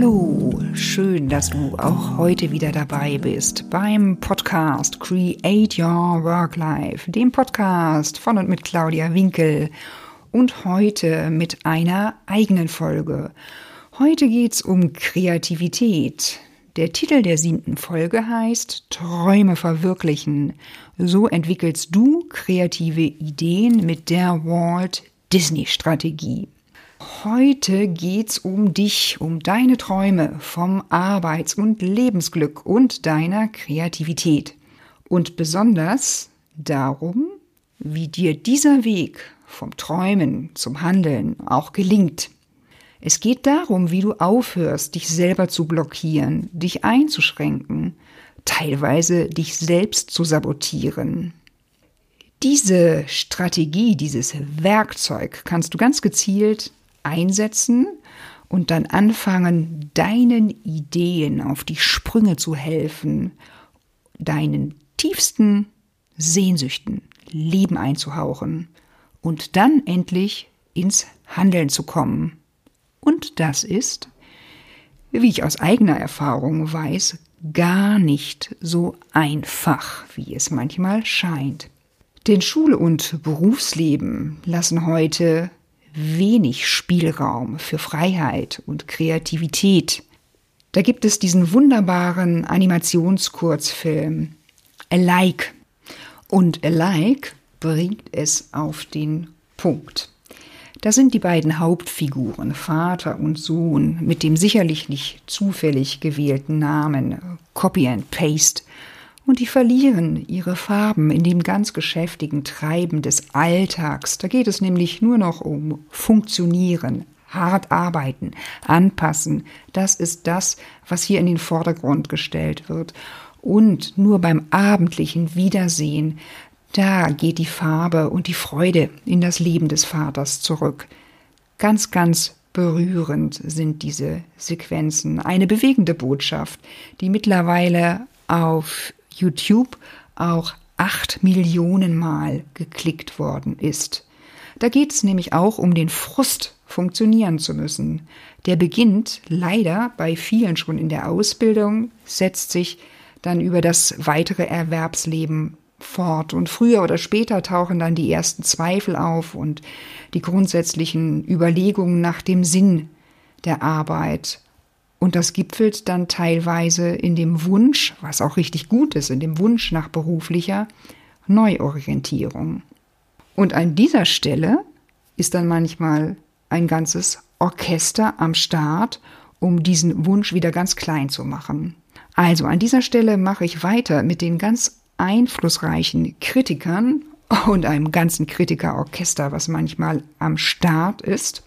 Hallo, schön, dass du auch heute wieder dabei bist beim Podcast Create Your Work Life, dem Podcast von und mit Claudia Winkel und heute mit einer eigenen Folge. Heute geht's um Kreativität. Der Titel der siebten Folge heißt Träume verwirklichen. So entwickelst du kreative Ideen mit der Walt Disney Strategie. Heute geht's um dich, um deine Träume vom Arbeits- und Lebensglück und deiner Kreativität. Und besonders darum, wie dir dieser Weg vom Träumen zum Handeln auch gelingt. Es geht darum, wie du aufhörst, dich selber zu blockieren, dich einzuschränken, teilweise dich selbst zu sabotieren. Diese Strategie, dieses Werkzeug kannst du ganz gezielt einsetzen und dann anfangen, deinen Ideen auf die Sprünge zu helfen, deinen tiefsten Sehnsüchten Leben einzuhauchen und dann endlich ins Handeln zu kommen. Und das ist, wie ich aus eigener Erfahrung weiß, gar nicht so einfach, wie es manchmal scheint. Denn Schule und Berufsleben lassen heute wenig Spielraum für Freiheit und Kreativität. Da gibt es diesen wunderbaren Animationskurzfilm Alike. Und Alike bringt es auf den Punkt. Da sind die beiden Hauptfiguren, Vater und Sohn, mit dem sicherlich nicht zufällig gewählten Namen Copy and Paste und die verlieren ihre Farben in dem ganz geschäftigen Treiben des Alltags. Da geht es nämlich nur noch um Funktionieren, hart arbeiten, anpassen. Das ist das, was hier in den Vordergrund gestellt wird. Und nur beim abendlichen Wiedersehen, da geht die Farbe und die Freude in das Leben des Vaters zurück. Ganz, ganz berührend sind diese Sequenzen. Eine bewegende Botschaft, die mittlerweile auf YouTube auch acht Millionen Mal geklickt worden ist. Da geht es nämlich auch um den Frust, funktionieren zu müssen. Der beginnt leider bei vielen schon in der Ausbildung, setzt sich dann über das weitere Erwerbsleben fort. Und früher oder später tauchen dann die ersten Zweifel auf und die grundsätzlichen Überlegungen nach dem Sinn der Arbeit und das gipfelt dann teilweise in dem Wunsch, was auch richtig gut ist, in dem Wunsch nach beruflicher Neuorientierung. Und an dieser Stelle ist dann manchmal ein ganzes Orchester am Start, um diesen Wunsch wieder ganz klein zu machen. Also an dieser Stelle mache ich weiter mit den ganz einflussreichen Kritikern und einem ganzen Kritikerorchester, was manchmal am Start ist.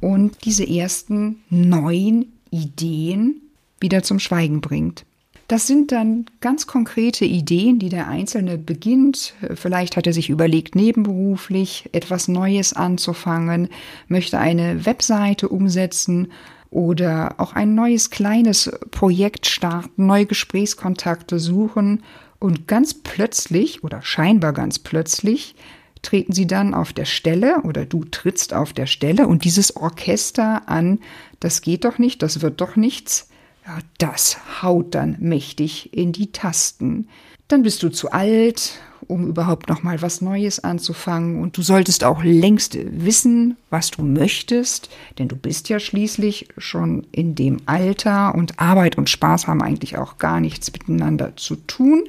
Und diese ersten neun Ideen wieder zum Schweigen bringt. Das sind dann ganz konkrete Ideen, die der Einzelne beginnt. Vielleicht hat er sich überlegt, nebenberuflich etwas Neues anzufangen, möchte eine Webseite umsetzen oder auch ein neues kleines Projekt starten, neue Gesprächskontakte suchen und ganz plötzlich oder scheinbar ganz plötzlich treten sie dann auf der Stelle oder du trittst auf der Stelle und dieses Orchester an, das geht doch nicht, das wird doch nichts. Ja, das haut dann mächtig in die Tasten. Dann bist du zu alt, um überhaupt noch mal was Neues anzufangen und du solltest auch längst wissen, was du möchtest, denn du bist ja schließlich schon in dem Alter und Arbeit und Spaß haben eigentlich auch gar nichts miteinander zu tun.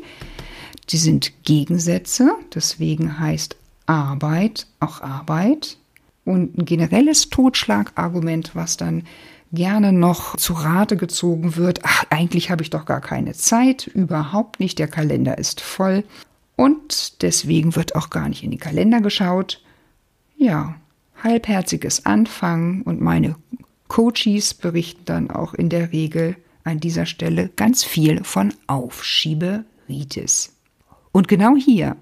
Sie sind Gegensätze, deswegen heißt Arbeit auch Arbeit und ein generelles Totschlagargument, was dann gerne noch zu Rate gezogen wird. Ach, eigentlich habe ich doch gar keine Zeit, überhaupt nicht, der Kalender ist voll und deswegen wird auch gar nicht in den Kalender geschaut. Ja, halbherziges Anfangen und meine Coaches berichten dann auch in der Regel an dieser Stelle ganz viel von Aufschieberitis. Und genau hier,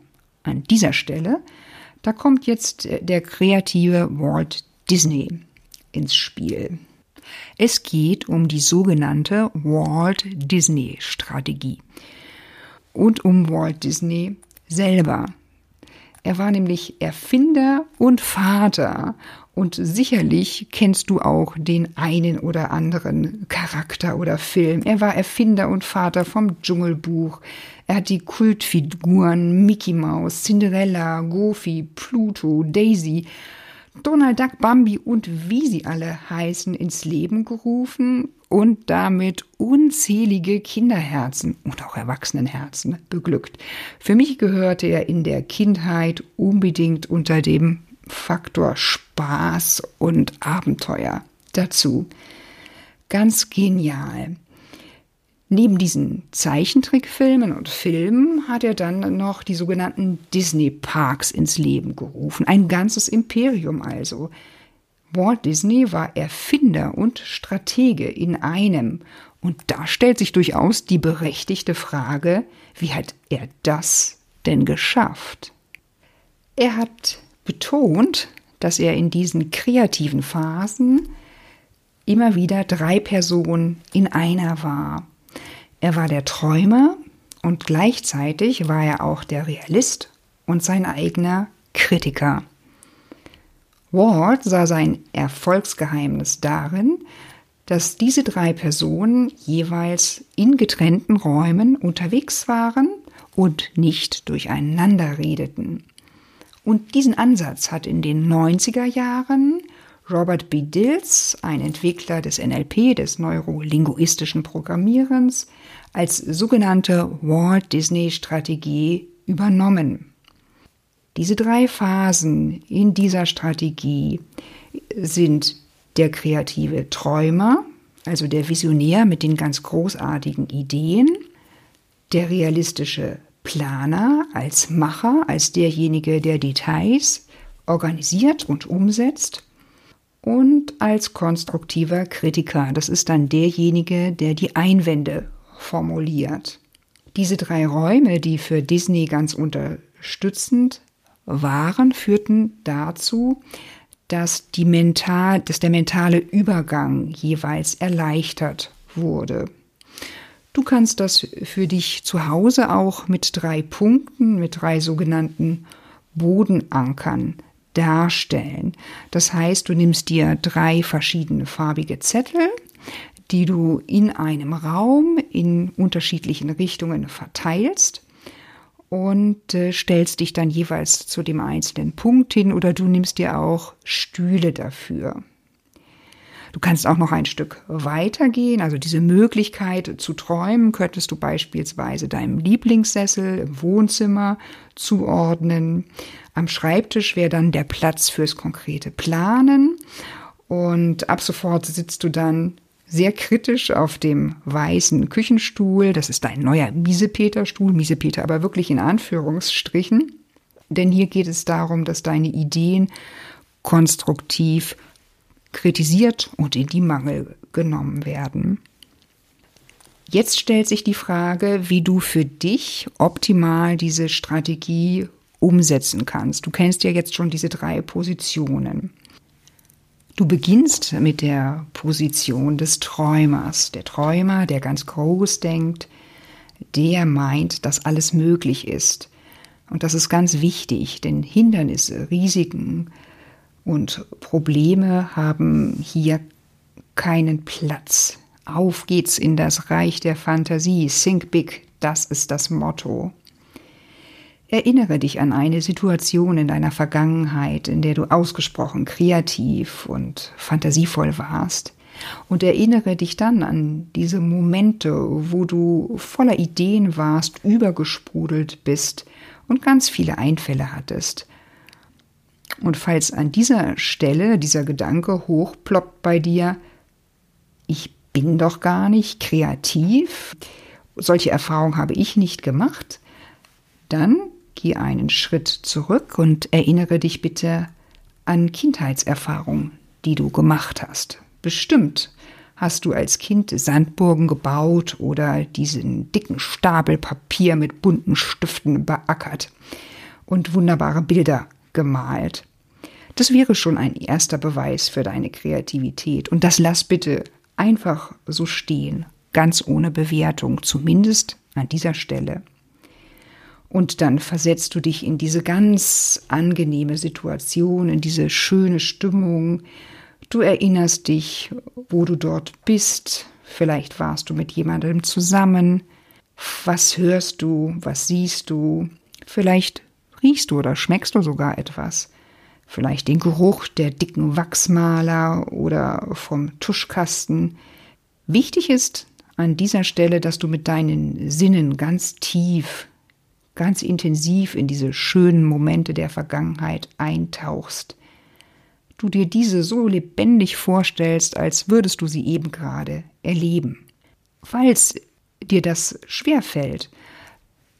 an dieser Stelle, da kommt jetzt der kreative Walt Disney ins Spiel. Es geht um die sogenannte Walt Disney Strategie und um Walt Disney selber. Er war nämlich Erfinder und Vater. Und sicherlich kennst du auch den einen oder anderen Charakter oder Film. Er war Erfinder und Vater vom Dschungelbuch. Er hat die Kultfiguren Mickey Mouse, Cinderella, Goofy, Pluto, Daisy, Donald Duck, Bambi und wie sie alle heißen ins Leben gerufen und damit unzählige Kinderherzen und auch Erwachsenenherzen beglückt. Für mich gehörte er in der Kindheit unbedingt unter dem Faktor Spaß und Abenteuer dazu. Ganz genial. Neben diesen Zeichentrickfilmen und Filmen hat er dann noch die sogenannten Disney Parks ins Leben gerufen. Ein ganzes Imperium also. Walt Disney war Erfinder und Stratege in einem. Und da stellt sich durchaus die berechtigte Frage, wie hat er das denn geschafft? Er hat betont, dass er in diesen kreativen Phasen immer wieder drei Personen in einer war. Er war der Träumer und gleichzeitig war er auch der Realist und sein eigener Kritiker. Walt sah sein Erfolgsgeheimnis darin, dass diese drei Personen jeweils in getrennten Räumen unterwegs waren und nicht durcheinander redeten. Und diesen Ansatz hat in den 90er Jahren Robert B. Dills, ein Entwickler des NLP, des neurolinguistischen Programmierens, als sogenannte Walt Disney Strategie übernommen. Diese drei Phasen in dieser Strategie sind der kreative Träumer, also der Visionär mit den ganz großartigen Ideen, der realistische Planer als Macher, als derjenige, der Details organisiert und umsetzt und als konstruktiver Kritiker, das ist dann derjenige, der die Einwände formuliert. Diese drei Räume, die für Disney ganz unterstützend waren, führten dazu, dass, die mental, dass der mentale Übergang jeweils erleichtert wurde. Du kannst das für dich zu Hause auch mit drei Punkten, mit drei sogenannten Bodenankern darstellen. Das heißt, du nimmst dir drei verschiedene farbige Zettel, die du in einem Raum in unterschiedlichen Richtungen verteilst und äh, stellst dich dann jeweils zu dem einzelnen Punkt hin oder du nimmst dir auch Stühle dafür. Du kannst auch noch ein Stück weitergehen, also diese Möglichkeit zu träumen könntest du beispielsweise deinem Lieblingssessel im Wohnzimmer zuordnen. Am Schreibtisch wäre dann der Platz fürs konkrete Planen und ab sofort sitzt du dann sehr kritisch auf dem weißen Küchenstuhl. Das ist ein neuer Miesepeter-Stuhl, Miesepeter aber wirklich in Anführungsstrichen. Denn hier geht es darum, dass deine Ideen konstruktiv kritisiert und in die Mangel genommen werden. Jetzt stellt sich die Frage, wie du für dich optimal diese Strategie umsetzen kannst. Du kennst ja jetzt schon diese drei Positionen. Du beginnst mit der Position des Träumers. Der Träumer, der ganz groß denkt, der meint, dass alles möglich ist. Und das ist ganz wichtig, denn Hindernisse, Risiken und Probleme haben hier keinen Platz. Auf geht's in das Reich der Fantasie. Think big, das ist das Motto. Erinnere dich an eine Situation in deiner Vergangenheit, in der du ausgesprochen kreativ und fantasievoll warst. Und erinnere dich dann an diese Momente, wo du voller Ideen warst, übergesprudelt bist und ganz viele Einfälle hattest. Und falls an dieser Stelle dieser Gedanke hochploppt bei dir, ich bin doch gar nicht kreativ, solche Erfahrungen habe ich nicht gemacht, dann Geh einen Schritt zurück und erinnere dich bitte an Kindheitserfahrungen, die du gemacht hast. Bestimmt hast du als Kind Sandburgen gebaut oder diesen dicken Stapel Papier mit bunten Stiften beackert und wunderbare Bilder gemalt. Das wäre schon ein erster Beweis für deine Kreativität. Und das lass bitte einfach so stehen, ganz ohne Bewertung, zumindest an dieser Stelle. Und dann versetzt du dich in diese ganz angenehme Situation, in diese schöne Stimmung. Du erinnerst dich, wo du dort bist. Vielleicht warst du mit jemandem zusammen. Was hörst du? Was siehst du? Vielleicht riechst du oder schmeckst du sogar etwas. Vielleicht den Geruch der dicken Wachsmaler oder vom Tuschkasten. Wichtig ist an dieser Stelle, dass du mit deinen Sinnen ganz tief ganz intensiv in diese schönen Momente der Vergangenheit eintauchst. Du dir diese so lebendig vorstellst, als würdest du sie eben gerade erleben. Falls dir das schwer fällt,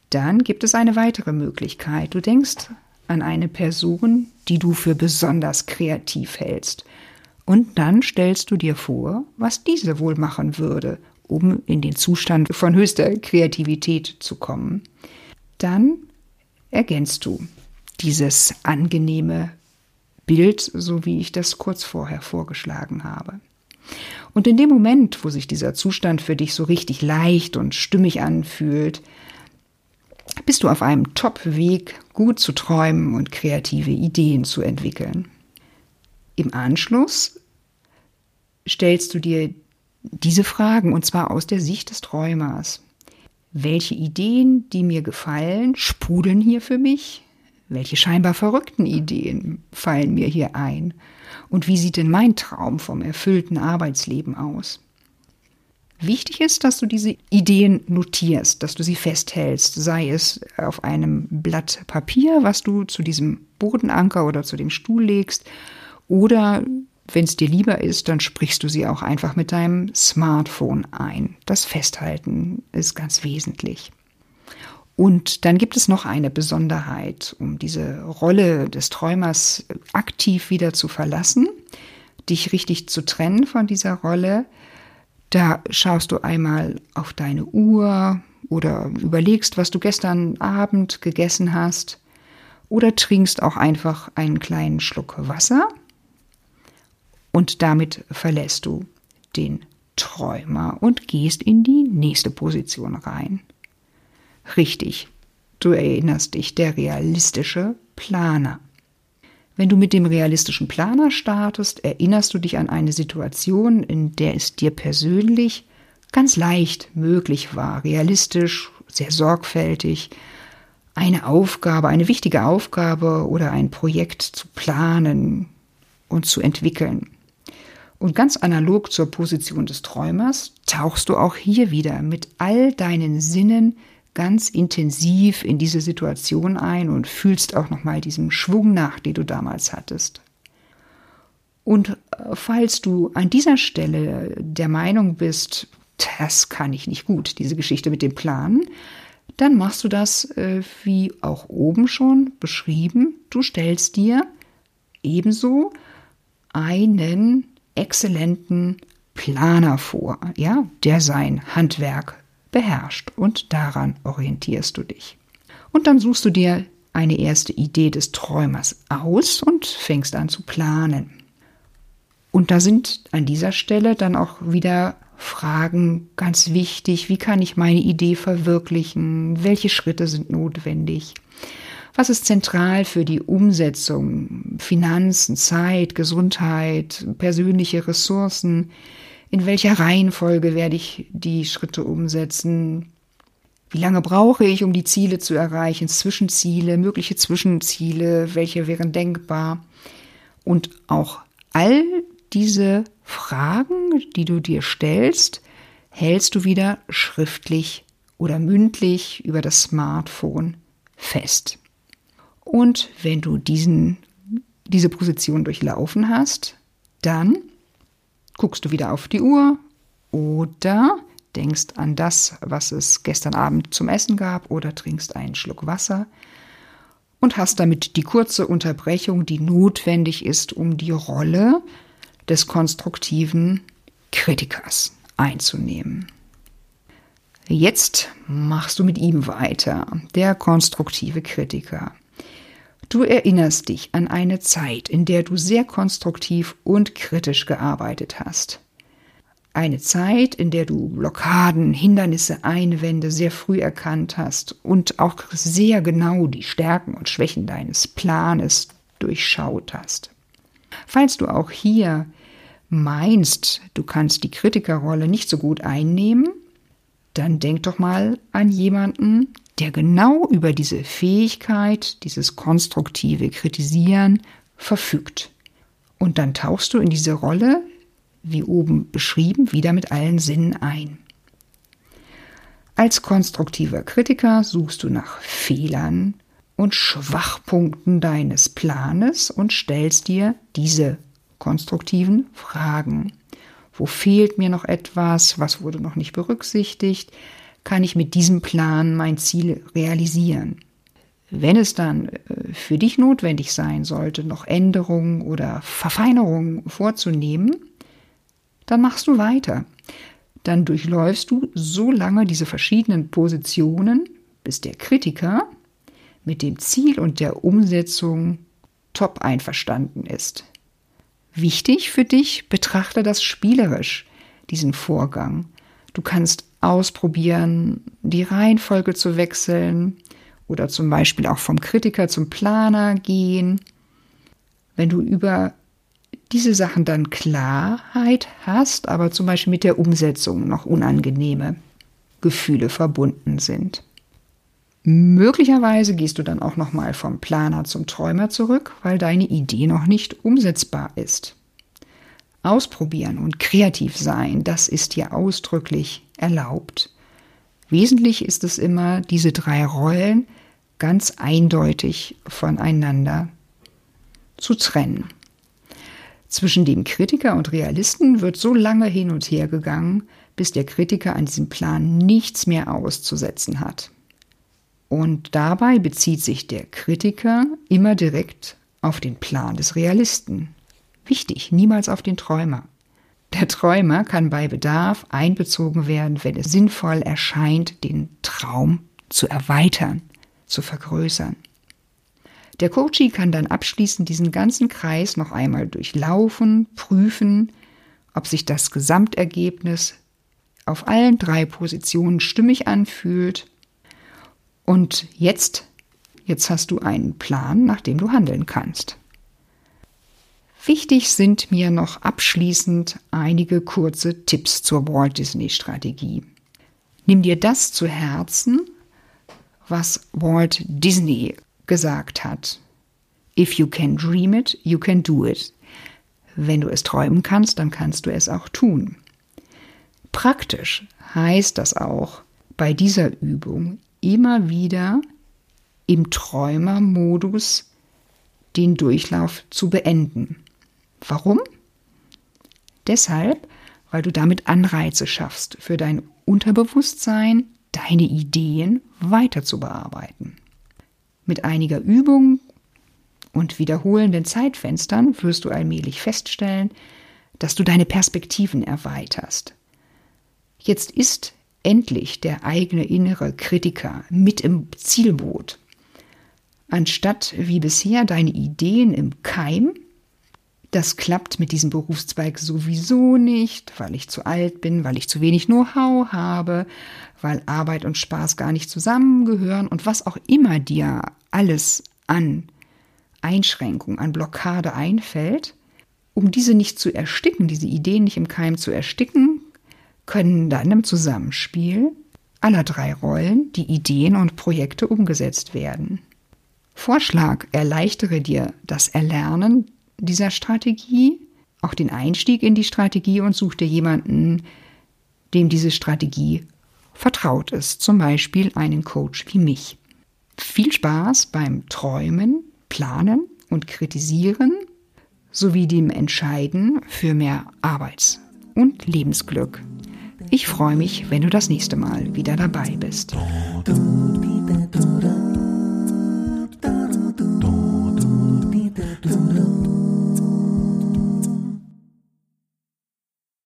dann gibt es eine weitere Möglichkeit. Du denkst an eine Person, die du für besonders kreativ hältst. Und dann stellst du dir vor, was diese wohl machen würde, um in den Zustand von höchster Kreativität zu kommen dann ergänzt du dieses angenehme Bild, so wie ich das kurz vorher vorgeschlagen habe. Und in dem Moment, wo sich dieser Zustand für dich so richtig leicht und stimmig anfühlt, bist du auf einem Top-Weg, gut zu träumen und kreative Ideen zu entwickeln. Im Anschluss stellst du dir diese Fragen und zwar aus der Sicht des Träumers. Welche Ideen, die mir gefallen, sprudeln hier für mich? Welche scheinbar verrückten Ideen fallen mir hier ein? Und wie sieht denn mein Traum vom erfüllten Arbeitsleben aus? Wichtig ist, dass du diese Ideen notierst, dass du sie festhältst, sei es auf einem Blatt Papier, was du zu diesem Bodenanker oder zu dem Stuhl legst, oder wenn es dir lieber ist, dann sprichst du sie auch einfach mit deinem Smartphone ein. Das Festhalten ist ganz wesentlich. Und dann gibt es noch eine Besonderheit, um diese Rolle des Träumers aktiv wieder zu verlassen, dich richtig zu trennen von dieser Rolle. Da schaust du einmal auf deine Uhr oder überlegst, was du gestern Abend gegessen hast oder trinkst auch einfach einen kleinen Schluck Wasser und damit verlässt du den Träumer und gehst in die nächste Position rein. Richtig, du erinnerst dich, der realistische Planer. Wenn du mit dem realistischen Planer startest, erinnerst du dich an eine Situation, in der es dir persönlich ganz leicht möglich war, realistisch, sehr sorgfältig, eine Aufgabe, eine wichtige Aufgabe oder ein Projekt zu planen und zu entwickeln. Und ganz analog zur Position des Träumers tauchst du auch hier wieder mit all deinen Sinnen ganz intensiv in diese Situation ein und fühlst auch nochmal diesem Schwung nach, den du damals hattest. Und äh, falls du an dieser Stelle der Meinung bist, das kann ich nicht gut, diese Geschichte mit dem Plan, dann machst du das äh, wie auch oben schon beschrieben. Du stellst dir ebenso einen exzellenten Planer vor, ja, der sein Handwerk beherrscht und daran orientierst du dich. Und dann suchst du dir eine erste Idee des Träumers aus und fängst an zu planen. Und da sind an dieser Stelle dann auch wieder Fragen ganz wichtig. Wie kann ich meine Idee verwirklichen? Welche Schritte sind notwendig? Was ist zentral für die Umsetzung? Finanzen, Zeit, Gesundheit, persönliche Ressourcen? In welcher Reihenfolge werde ich die Schritte umsetzen? Wie lange brauche ich, um die Ziele zu erreichen? Zwischenziele, mögliche Zwischenziele, welche wären denkbar? Und auch all diese Fragen, die du dir stellst, hältst du wieder schriftlich oder mündlich über das Smartphone fest. Und wenn du diesen, diese Position durchlaufen hast, dann guckst du wieder auf die Uhr oder denkst an das, was es gestern Abend zum Essen gab oder trinkst einen Schluck Wasser und hast damit die kurze Unterbrechung, die notwendig ist, um die Rolle des konstruktiven Kritikers einzunehmen. Jetzt machst du mit ihm weiter, der konstruktive Kritiker. Du erinnerst dich an eine Zeit, in der du sehr konstruktiv und kritisch gearbeitet hast. Eine Zeit, in der du Blockaden, Hindernisse, Einwände sehr früh erkannt hast und auch sehr genau die Stärken und Schwächen deines Planes durchschaut hast. Falls du auch hier meinst, du kannst die Kritikerrolle nicht so gut einnehmen, dann denk doch mal an jemanden, der genau über diese Fähigkeit, dieses konstruktive Kritisieren verfügt. Und dann tauchst du in diese Rolle, wie oben beschrieben, wieder mit allen Sinnen ein. Als konstruktiver Kritiker suchst du nach Fehlern und Schwachpunkten deines Planes und stellst dir diese konstruktiven Fragen. Wo fehlt mir noch etwas? Was wurde noch nicht berücksichtigt? Kann ich mit diesem Plan mein Ziel realisieren? Wenn es dann äh, für dich notwendig sein sollte, noch Änderungen oder Verfeinerungen vorzunehmen, dann machst du weiter. Dann durchläufst du so lange diese verschiedenen Positionen, bis der Kritiker mit dem Ziel und der Umsetzung top einverstanden ist. Wichtig für dich, betrachte das spielerisch, diesen Vorgang. Du kannst ausprobieren, die Reihenfolge zu wechseln oder zum Beispiel auch vom Kritiker zum Planer gehen. Wenn du über diese Sachen dann Klarheit hast, aber zum Beispiel mit der Umsetzung noch unangenehme Gefühle verbunden sind. Möglicherweise gehst du dann auch noch mal vom Planer zum Träumer zurück, weil deine Idee noch nicht umsetzbar ist. Ausprobieren und kreativ sein, das ist dir ausdrücklich erlaubt. Wesentlich ist es immer, diese drei Rollen ganz eindeutig voneinander zu trennen. Zwischen dem Kritiker und Realisten wird so lange hin und her gegangen, bis der Kritiker an diesem Plan nichts mehr auszusetzen hat. Und dabei bezieht sich der Kritiker immer direkt auf den Plan des Realisten. Wichtig, niemals auf den Träumer. Der Träumer kann bei Bedarf einbezogen werden, wenn es sinnvoll erscheint, den Traum zu erweitern, zu vergrößern. Der Coachie kann dann abschließend diesen ganzen Kreis noch einmal durchlaufen, prüfen, ob sich das Gesamtergebnis auf allen drei Positionen stimmig anfühlt und jetzt, jetzt hast du einen Plan, nach dem du handeln kannst. Wichtig sind mir noch abschließend einige kurze Tipps zur Walt Disney Strategie. Nimm dir das zu Herzen, was Walt Disney gesagt hat. If you can dream it, you can do it. Wenn du es träumen kannst, dann kannst du es auch tun. Praktisch heißt das auch bei dieser Übung immer wieder im Träumermodus den Durchlauf zu beenden. Warum? Deshalb, weil du damit Anreize schaffst, für dein Unterbewusstsein deine Ideen weiter zu bearbeiten. Mit einiger Übung und wiederholenden Zeitfenstern wirst du allmählich feststellen, dass du deine Perspektiven erweiterst. Jetzt ist endlich der eigene innere Kritiker mit im Zielboot. Anstatt wie bisher deine Ideen im Keim, das klappt mit diesem Berufszweig sowieso nicht, weil ich zu alt bin, weil ich zu wenig Know-how habe, weil Arbeit und Spaß gar nicht zusammengehören und was auch immer dir alles an Einschränkung, an Blockade einfällt, um diese nicht zu ersticken, diese Ideen nicht im Keim zu ersticken, können dann im Zusammenspiel aller drei Rollen die Ideen und Projekte umgesetzt werden. Vorschlag erleichtere dir das Erlernen dieser Strategie, auch den Einstieg in die Strategie und such dir jemanden, dem diese Strategie vertraut ist, zum Beispiel einen Coach wie mich. Viel Spaß beim Träumen, Planen und Kritisieren sowie dem Entscheiden für mehr Arbeits- und Lebensglück. Ich freue mich, wenn du das nächste Mal wieder dabei bist.